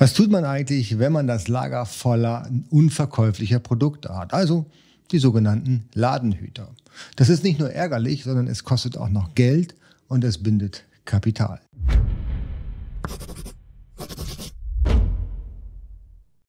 Was tut man eigentlich, wenn man das Lager voller unverkäuflicher Produkte hat? Also die sogenannten Ladenhüter. Das ist nicht nur ärgerlich, sondern es kostet auch noch Geld und es bindet Kapital.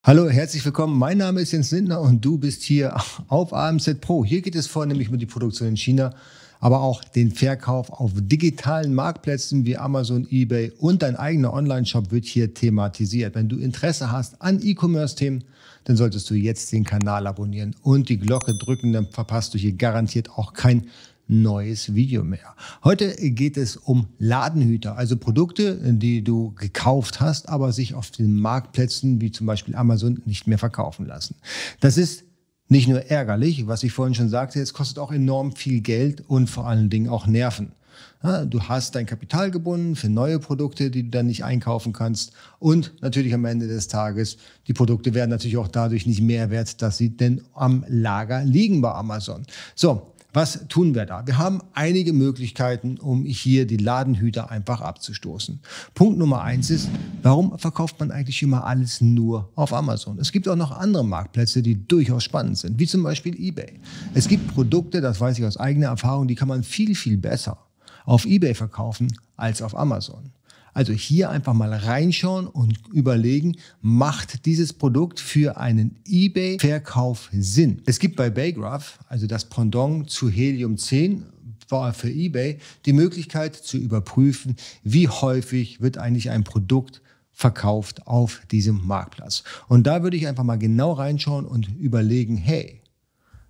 Hallo, herzlich willkommen. Mein Name ist Jens Lindner und du bist hier auf AMZ Pro. Hier geht es vornehmlich um die Produktion in China aber auch den Verkauf auf digitalen Marktplätzen wie Amazon, eBay und dein eigener Online-Shop wird hier thematisiert. Wenn du Interesse hast an E-Commerce-Themen, dann solltest du jetzt den Kanal abonnieren und die Glocke drücken, dann verpasst du hier garantiert auch kein neues Video mehr. Heute geht es um Ladenhüter, also Produkte, die du gekauft hast, aber sich auf den Marktplätzen wie zum Beispiel Amazon nicht mehr verkaufen lassen. Das ist nicht nur ärgerlich, was ich vorhin schon sagte, es kostet auch enorm viel Geld und vor allen Dingen auch Nerven. Du hast dein Kapital gebunden für neue Produkte, die du dann nicht einkaufen kannst. Und natürlich am Ende des Tages, die Produkte werden natürlich auch dadurch nicht mehr wert, dass sie denn am Lager liegen bei Amazon. So, was tun wir da? Wir haben einige Möglichkeiten, um hier die Ladenhüter einfach abzustoßen. Punkt Nummer eins ist, warum verkauft man eigentlich immer alles nur auf Amazon? Es gibt auch noch andere Marktplätze, die durchaus spannend sind, wie zum Beispiel eBay. Es gibt Produkte, das weiß ich aus eigener Erfahrung, die kann man viel, viel besser auf eBay verkaufen als auf Amazon. Also hier einfach mal reinschauen und überlegen, macht dieses Produkt für einen eBay-Verkauf Sinn? Es gibt bei Baygraph, also das Pendant zu Helium 10, war für eBay die Möglichkeit zu überprüfen, wie häufig wird eigentlich ein Produkt verkauft auf diesem Marktplatz. Und da würde ich einfach mal genau reinschauen und überlegen, hey,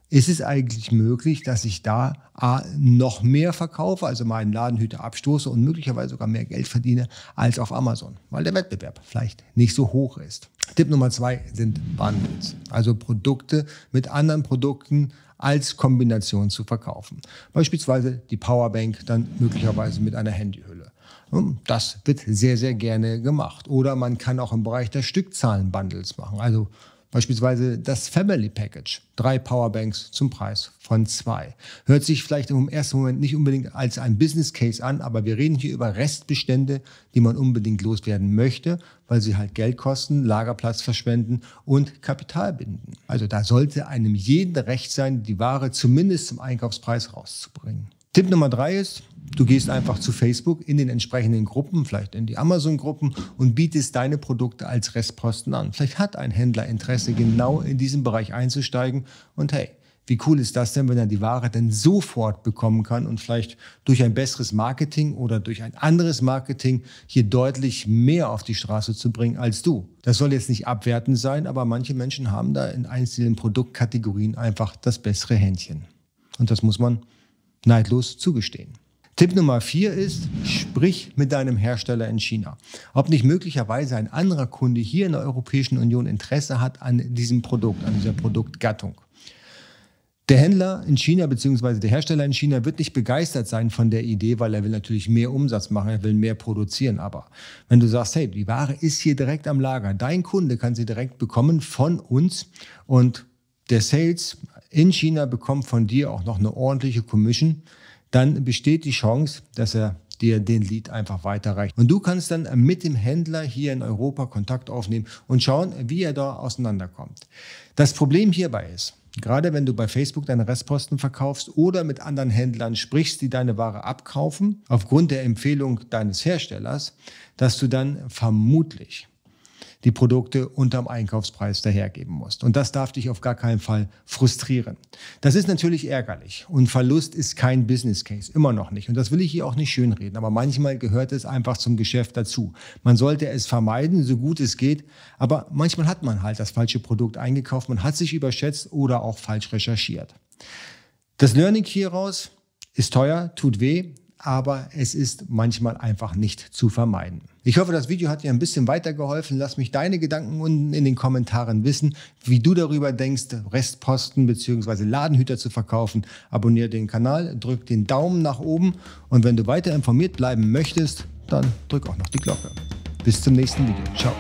ist es eigentlich möglich, dass ich da A, noch mehr verkaufe, also meinen Ladenhüter abstoße und möglicherweise sogar mehr Geld verdiene als auf Amazon, weil der Wettbewerb vielleicht nicht so hoch ist. Tipp Nummer zwei sind Bundles, also Produkte mit anderen Produkten als Kombination zu verkaufen. Beispielsweise die Powerbank dann möglicherweise mit einer Handyhülle. Hm, das wird sehr, sehr gerne gemacht. Oder man kann auch im Bereich der Stückzahlen Bundles machen. Also Beispielsweise das Family Package. Drei Powerbanks zum Preis von zwei. Hört sich vielleicht im ersten Moment nicht unbedingt als ein Business Case an, aber wir reden hier über Restbestände, die man unbedingt loswerden möchte, weil sie halt Geld kosten, Lagerplatz verschwenden und Kapital binden. Also da sollte einem jeden recht sein, die Ware zumindest zum Einkaufspreis rauszubringen. Tipp Nummer drei ist, Du gehst einfach zu Facebook in den entsprechenden Gruppen, vielleicht in die Amazon-Gruppen und bietest deine Produkte als Restposten an. Vielleicht hat ein Händler Interesse, genau in diesem Bereich einzusteigen. Und hey, wie cool ist das denn, wenn er die Ware dann sofort bekommen kann und vielleicht durch ein besseres Marketing oder durch ein anderes Marketing hier deutlich mehr auf die Straße zu bringen als du. Das soll jetzt nicht abwertend sein, aber manche Menschen haben da in einzelnen Produktkategorien einfach das bessere Händchen. Und das muss man neidlos zugestehen. Tipp Nummer vier ist, sprich mit deinem Hersteller in China. Ob nicht möglicherweise ein anderer Kunde hier in der Europäischen Union Interesse hat an diesem Produkt, an dieser Produktgattung. Der Händler in China bzw. der Hersteller in China wird nicht begeistert sein von der Idee, weil er will natürlich mehr Umsatz machen, er will mehr produzieren. Aber wenn du sagst, hey, die Ware ist hier direkt am Lager, dein Kunde kann sie direkt bekommen von uns und der Sales in China bekommt von dir auch noch eine ordentliche Commission, dann besteht die Chance, dass er dir den Lead einfach weiterreicht. Und du kannst dann mit dem Händler hier in Europa Kontakt aufnehmen und schauen, wie er da auseinanderkommt. Das Problem hierbei ist, gerade wenn du bei Facebook deine Restposten verkaufst oder mit anderen Händlern sprichst, die deine Ware abkaufen, aufgrund der Empfehlung deines Herstellers, dass du dann vermutlich die Produkte unterm Einkaufspreis dahergeben musst. Und das darf dich auf gar keinen Fall frustrieren. Das ist natürlich ärgerlich und Verlust ist kein Business Case, immer noch nicht. Und das will ich hier auch nicht schönreden, aber manchmal gehört es einfach zum Geschäft dazu. Man sollte es vermeiden, so gut es geht, aber manchmal hat man halt das falsche Produkt eingekauft, man hat sich überschätzt oder auch falsch recherchiert. Das Learning hieraus ist teuer, tut weh, aber es ist manchmal einfach nicht zu vermeiden. Ich hoffe, das Video hat dir ein bisschen weitergeholfen. Lass mich deine Gedanken unten in den Kommentaren wissen, wie du darüber denkst, Restposten bzw. Ladenhüter zu verkaufen. Abonniere den Kanal, drück den Daumen nach oben und wenn du weiter informiert bleiben möchtest, dann drück auch noch die Glocke. Bis zum nächsten Video. Ciao.